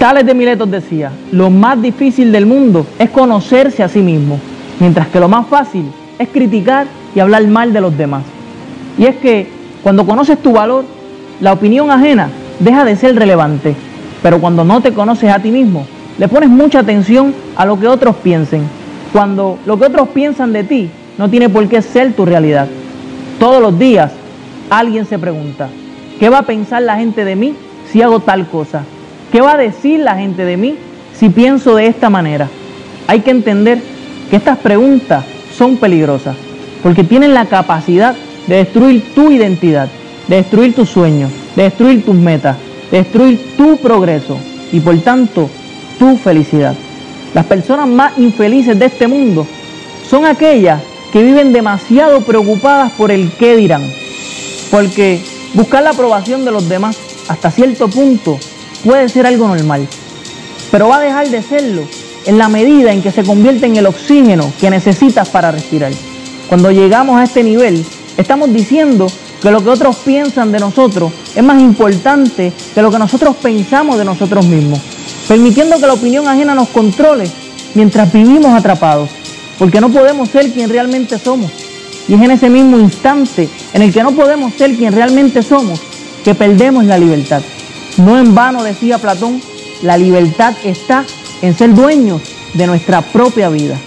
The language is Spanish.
Tales de Miletos decía, lo más difícil del mundo es conocerse a sí mismo, mientras que lo más fácil es criticar y hablar mal de los demás. Y es que cuando conoces tu valor, la opinión ajena deja de ser relevante, pero cuando no te conoces a ti mismo, le pones mucha atención a lo que otros piensen, cuando lo que otros piensan de ti no tiene por qué ser tu realidad. Todos los días alguien se pregunta, ¿qué va a pensar la gente de mí si hago tal cosa? ¿Qué va a decir la gente de mí si pienso de esta manera? Hay que entender que estas preguntas son peligrosas porque tienen la capacidad de destruir tu identidad, de destruir tus sueños, de destruir tus metas, de destruir tu progreso y por tanto tu felicidad. Las personas más infelices de este mundo son aquellas que viven demasiado preocupadas por el qué dirán, porque buscar la aprobación de los demás hasta cierto punto puede ser algo normal, pero va a dejar de serlo en la medida en que se convierte en el oxígeno que necesitas para respirar. Cuando llegamos a este nivel, estamos diciendo que lo que otros piensan de nosotros es más importante que lo que nosotros pensamos de nosotros mismos, permitiendo que la opinión ajena nos controle mientras vivimos atrapados, porque no podemos ser quien realmente somos. Y es en ese mismo instante en el que no podemos ser quien realmente somos que perdemos la libertad. No en vano decía Platón, la libertad está en ser dueños de nuestra propia vida.